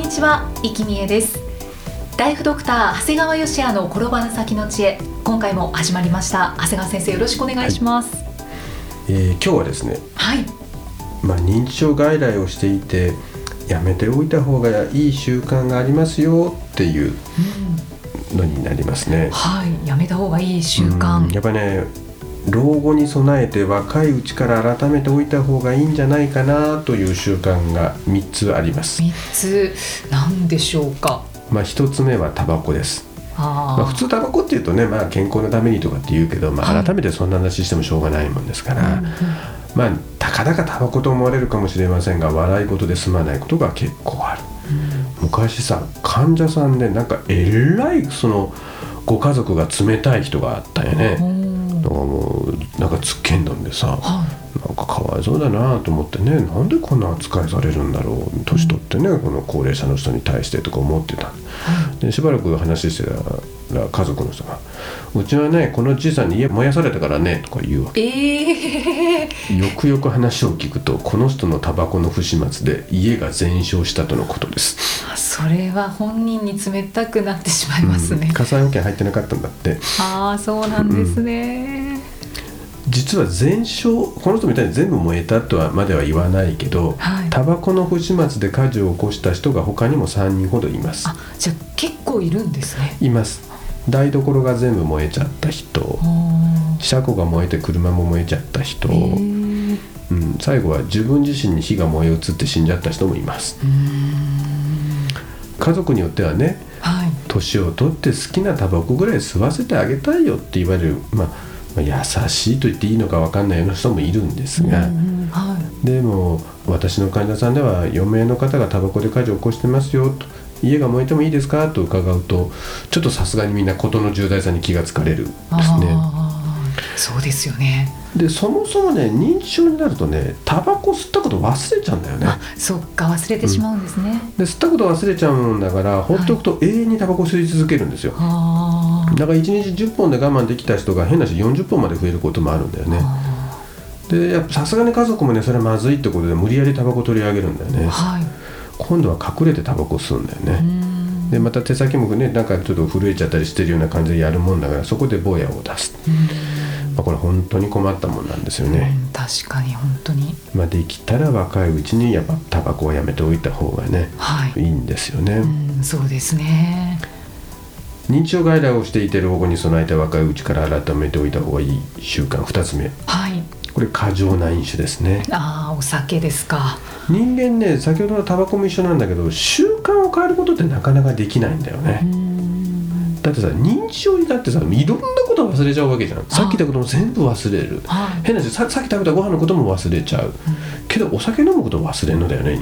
にちは、生きみえです。ライフドクター長谷川芳也の転ばぬ先の知恵。今回も始まりました。長谷川先生よろしくお願いします、はい、えー、今日はですねはい。まあ、認知症外来をしていてやめておいた方がいい習慣がありますよっていうのになりますね。うん、はい。やめた方がいい習慣、やっぱね老後に備えて若いうちから改めておいた方がいいんじゃないかなという習慣が3つあります。3つ何でしょうか？まあ1つ目はタバコです。あ、まあ、普通タバコっていうとね、まあ、健康のためにとかって言うけど、まあ、改めてそんな話してもしょうがないもんですから、はいまあたかだかタバコと思われるかもしれませんが笑い事で済まないことが結構ある、うん、昔さ患者さんでなんかえらいそのご家族が冷たい人があったよね、だからもうなんかつっけんどんでさ、はい、なんかかわいそうだなと思ってねなんでこんな扱いされるんだろう年取ってね、うん、この高齢者の人に対してとか思ってた、でしばらく話してたら家族の人が「うちはねこのじいさんに家燃やされたからね」とか言うわけ、えー、よくよく話を聞くとこの人のタバコの不始末で家が全焼したとのことです。それは本人に冷たくなってしまいますね、うん、火災保険入ってなかったんだって。ああそうなんですね、うん。実は全焼この人みたいに全部燃えたとはまでは言わないけど、はい、タバコの不始末で火事を起こした人が他にも3人ほどいます。あじゃあ結構いるんですね。います台所が全部燃えちゃった人。車庫が燃えて車も燃えちゃった人、うん、最後は自分自身に火が燃え移って死んじゃった人もいます。家族によってはね、はい、年を取って好きなタバコぐらい吸わせてあげたいよって言われるまあ優しいと言っていいのか分かんないような人もいるんですが、うんはい、でも私の患者さんでは4名の方がタバコで火事を起こしてますよと家が燃えてもいいですか？と伺うとちょっとさすがにみんな事の重大さに気がつかれるですね。そうですよね。でそもそもね認知症になるとねタバコ吸ったこと忘れちゃうんだよね。そっか忘れてしまうんですね、うん、で吸ったこと忘れちゃうんだから放っておくと永遠にタバコ吸い続けるんですよ、はい、だから1日10本で我慢できた人が変なし40本まで増えることもあるんだよね。でやっぱさすがに家族もねそれはまずいってことで無理やりタバコ取り上げるんだよね、はい、今度は隠れてタバコ吸うんだよね。でまた手先もねなんかちょっと震えちゃったりしてるような感じでやるもんだからそこで坊やを出す、まあ、これ本当に困ったもんなんですよね、うん、確かに本当に、まあ、できたら若いうちにやっぱタバコをやめておいた方がね、はい、いいんですよね、うん、そうですね。認知症外来をしていて老後に備えて若いうちから改めておいた方がいい習慣2つ目。はいこれ過剰な飲酒ですね。ああお酒ですか。人間ね先ほどのタバコも一緒なんだけど習慣を変えることってなかなかできないんだよね。だってさ認知症になってさいろんなこと忘れちゃうわけじゃん。さっき言ったことも全部忘れる、はい、変な話ささっき食べたご飯のことも忘れちゃう、うん、けどお酒飲むこと忘れるのだよね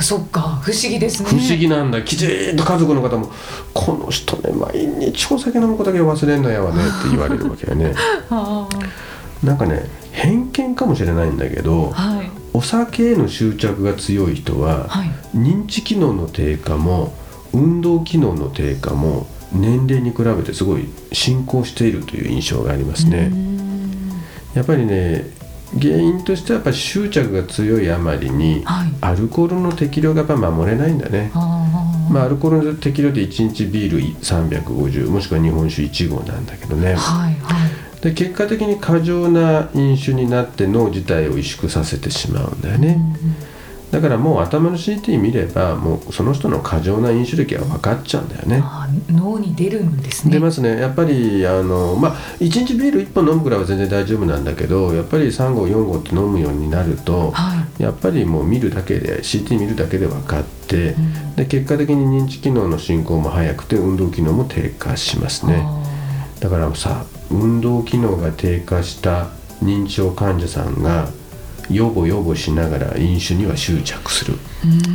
そっか不思議ですね。不思議なんだ。きちんと家族の方も「この人ね毎日お酒飲むことだけ忘れんのやわね」って言われるわけよね なんかね偏見かもしれないんだけど、はい、お酒への執着が強い人は、はい、認知機能の低下も運動機能の低下も年齢に比べてすごい進行しているという印象がありますね。やっぱりね原因としてはやっぱり執着が強いあまりに、はい、アルコールの適量がやっぱ守れないんだね。まあ、アルコールの適量で1日ビール350もしくは日本酒1合なんだけどね、はいはい、で結果的に過剰な飲酒になって脳自体を萎縮させてしまうんだよね。うんだからもう頭の CT 見ればもうその人の過剰な飲酒歴は分かっちゃうんだよね。脳に出るんですね。出ますね。やっぱりあのまあ1日ビール1本飲むぐらいは全然大丈夫なんだけどやっぱり3合4合って飲むようになると、はい、やっぱりもう見るだけで CT 見るだけで分かって、うん、で結果的に認知機能の進行も早くて運動機能も低下しますね。だからさ運動機能が低下した認知症患者さんがヨボヨボしながら飲酒には執着する。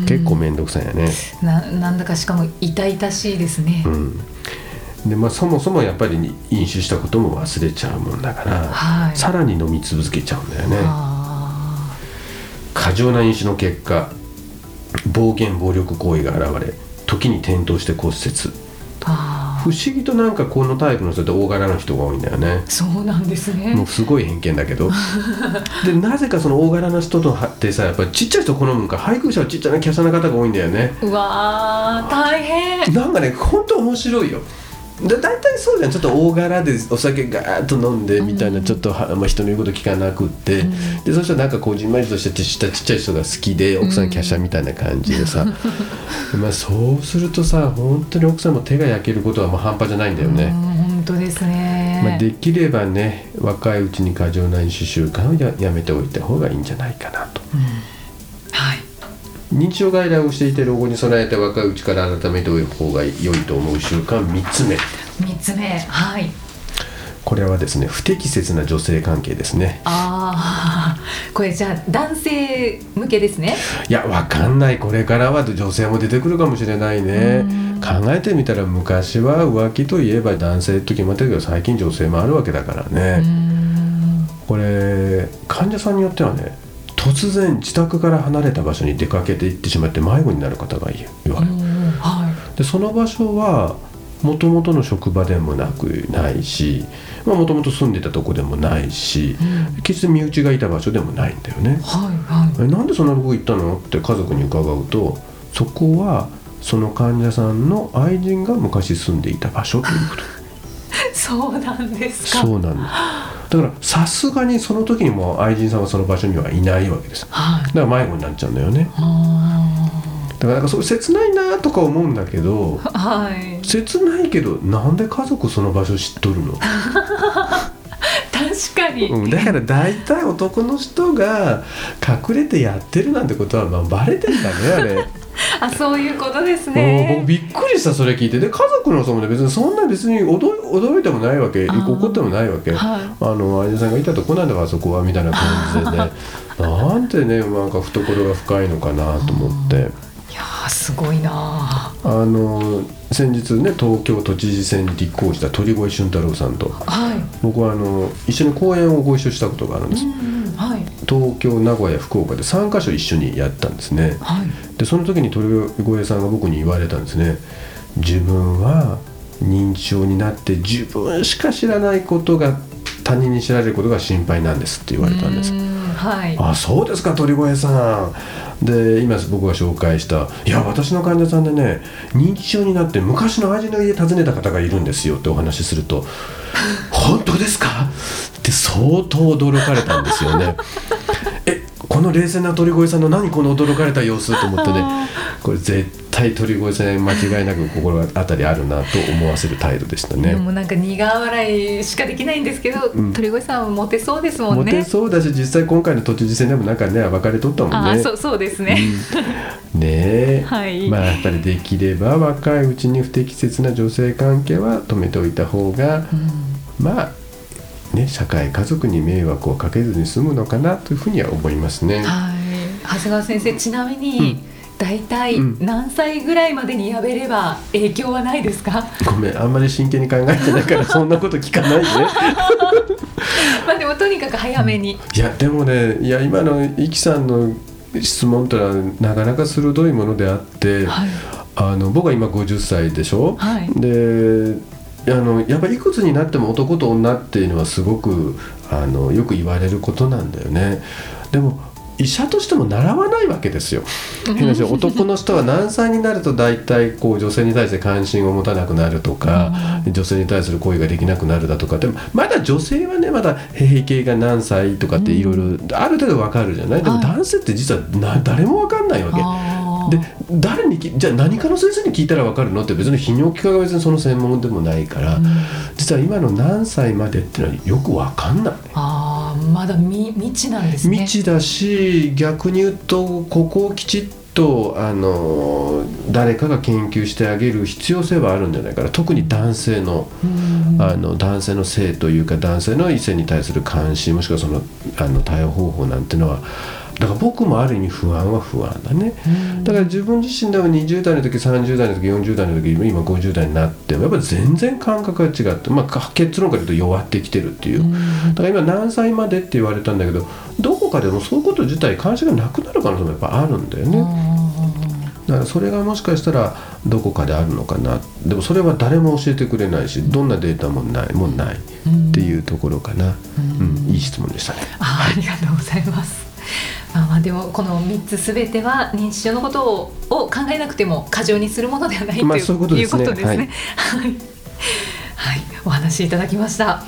結構面倒くさいよね。ななんだかしかも痛々しいですね、うん。でまあ、そもそもやっぱり飲酒したことも忘れちゃうもんだから、はい、さらに飲み続けちゃうんだよね。過剰な飲酒の結果暴言暴力行為が現れ時に転倒して骨折不思議となんかこのタイプの人って大柄な人が多いんだよね。そうなんですね。もうすごい偏見だけど。でなぜかその大柄な人とってさやっぱりちっちゃい人好むんか配偶者はちっちゃな華奢な方が多いんだよね。うわ大変。なんかね本当面白いよで大体そうじゃん。ちょっと大柄でお酒ガーッと飲んでみたいな、ちょっとは、まあ、人の言うこと聞かなくって、うん、でそしたらなんかこうじんまりとしてちっちゃい人が好きで奥さん華奢みたいな感じでさ、うん、まあそうするとさ本当に奥さんも手が焼けることはもう半端じゃないんだよね。本当ですね、まあ、できればね若いうちに過剰な飲酒習慣をややめておいた方がいいんじゃないかなと。はい認知症外来をしていて老後に備えて若いうちから改めておいた方が良いと思う習慣3つ目。3つ目。はい。これはですね不適切な女性関係ですね。ああ これじゃあ男性向けですね。いやわかんない。これからは女性も出てくるかもしれないね。考えてみたら昔は浮気といえば男性と決まってるけど最近女性もあるわけだからね。これ患者さんによってはね突然自宅から離れた場所に出かけていってしまって迷子になる方がいるわけ、はい、でその場所はもともとの職場でもなくないしもともと住んでたとこでもないし、うん、決して身内がいた場所でもないんだよね、はいはい、なんでそんなとこ行ったのって家族に伺うとそこはその患者さんの愛人が昔住んでいた場所ということ。そうなんですか。そうなんですだからさすがにその時にも愛人さんはその場所にはいないわけです、はい、だから迷子になっちゃうんだよね。だからなんかそう切ないなとか思うんだけど、はい、切ないけどなんで家族その場所知っとるの？確かに、うん、だから大体男の人が隠れてやってるなんてことはまあバレてんだねあれあそういうことですね。僕びっくりしたそれ聞いて。で家族の層もね別にそんな別に驚いてもないわけ怒ってもないわけ、はい、あの相手さんがいたとこなんだからそこはみたいな感じでね。なんてねなんか懐が深いのかなと思って。いやすごいなあの先日ね東京都知事選に立候補した鳥越俊太郎さんと、はい、僕はあの一緒に講演をご一緒したことがあるんです、はい、東京名古屋福岡で3か所一緒にやったんですね、はい、でその時に鳥越さんが僕に言われたんですね。自分は認知症になって自分しか知らないことが他人に知られることが心配なんですって言われたんです。はい、あそうですか鳥越さん。で今僕が紹介したいや私の患者さんでね認知症になって昔の味の家訪ねた方がいるんですよってお話しすると 本当ですか？って相当驚かれたんですよね。えこの冷静な鳥越さんの何この驚かれた様子と思ってね これ絶対鳥越さん間違いなく心当たりあるなと思わせる態度でしたね。でもなんか苦笑いしかできないんですけど、うん、鳥越さんはモテそうですもんね。モテそうだし実際今回の都知事選でもなんかね暴かれとったもんね。あそうそうですね、うん、ねえ、はい、まあやっぱりできれば若いうちに不適切な女性関係は止めておいた方が、うん、まあね、社会家族に迷惑をかけずに済むのかなというふうには思いますね。はい、長谷川先生ちなみに、大体何歳ぐらいまでにやめれば影響はないですか、ごめんあんまり真剣に考えてないからそんなこと聞かないで。まあでもとにかく早めに、いやでもねいや今のイキさんの質問というのはなかなか鋭いものであって、はい、あの僕は今50歳でしょ、はい、であのやっぱりいくつになっても男と女っていうのはすごくあのよく言われることなんだよね。でも医者としても習わないわけですよ。変な話男の人は何歳になると大体こう女性に対して関心を持たなくなるとか、女性に対する行為ができなくなるだとか。でもまだ女性はねまだ閉経が何歳とかっていろいろある程度わかるじゃない、でも男性って実はな誰もわかんないわけ。で誰にじゃあ何かの先生に聞いたら分かるの？って別に泌尿器科が別にその専門でもないから、うん、実は今の何歳までっていうのはよく分かんない。あまだ未知なんですね。未知だし逆に言うとここをきちっとあの誰かが研究してあげる必要性はあるんじゃないかな特に男性のあの男性の性というか男性の異性に対する関心もしくはそのあの対応方法なんていうのはだから僕もある意味不安は不安だね、だから自分自身でも20代の時30代の時40代の時今50代になってもやっぱり全然感覚が違って、まあ、結論から言うと弱ってきてるっていう、だから今何歳までって言われたんだけどどこかでもそういうこと自体関心がなくなる可能性もやっぱあるんだよね。だからそれがもしかしたらどこかであるのかなでもそれは誰も教えてくれないしどんなデータもないもないっていうところかな、うん、うん、いい質問でしたね。あありがとうございますまあ、まあでもこの3つすべては認知症のことをを考えなくても過剰にするものではないということですね。はい、はい、お話しいただきました。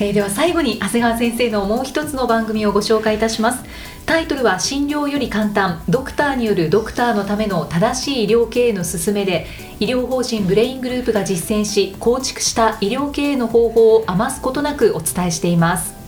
えー、では最後に長谷川先生のもう一つの番組をご紹介いたします。タイトルは診療より簡単。ドクターによるドクターのための正しい医療経営の勧めで医療法人ブレイングループが実践し構築した医療経営の方法を余すことなくお伝えしています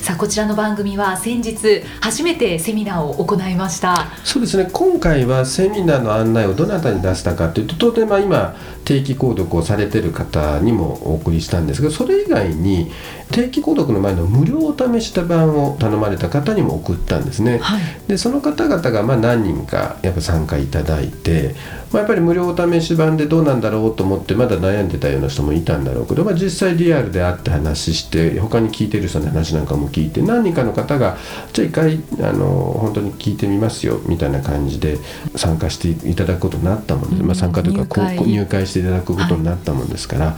さあこちらの番組は先日初めてセミナーを行いました。そうですね。今回はセミナーの案内をどなたに出したかというと当然まあ今定期購読をされてる方にもお送りしたんですがそれ以外に定期購読の前の無料お試した版を頼まれた方にも送ったんですね、はい、でその方々がまあ何人かやっぱ参加いただいて、まあ、やっぱり無料お試し版でどうなんだろうと思ってまだ悩んでたような人もいたんだろうけど、まあ、実際リアルで会って話して他に聞いてる人の話なんかも聞いて何人かの方がじゃあ一回あの本当に聞いてみますよみたいな感じで参加していただくことになったもんで、まあ、参加というか入会。入会していただくことになったもんですから、は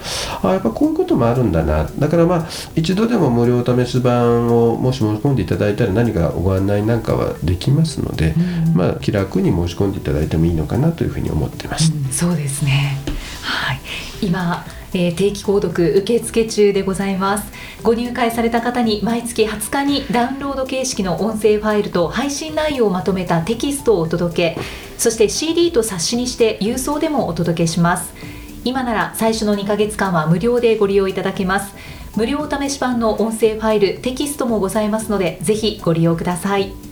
い、あやっぱこういうこともあるんだな。だからまあ一度でも無料試し版をもし申し込んでいただいたら何かご案内なんかはできますので、うん、まあ、気楽に申し込んでいただいてもいいのかなというふうに思思ってます。うん、そうですね、はい、今えー、定期購読受付中でございます。ご入会された方に毎月20日にダウンロード形式の音声ファイルと配信内容をまとめたテキストをお届けそして CD と冊子にして郵送でもお届けします。今なら最初の2ヶ月間は無料でご利用いただけます。無料お試し版の音声ファイルテキストもございますのでぜひご利用ください。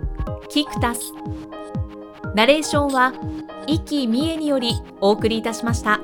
キクタスナレーションは生きみえによりお送りいたしました。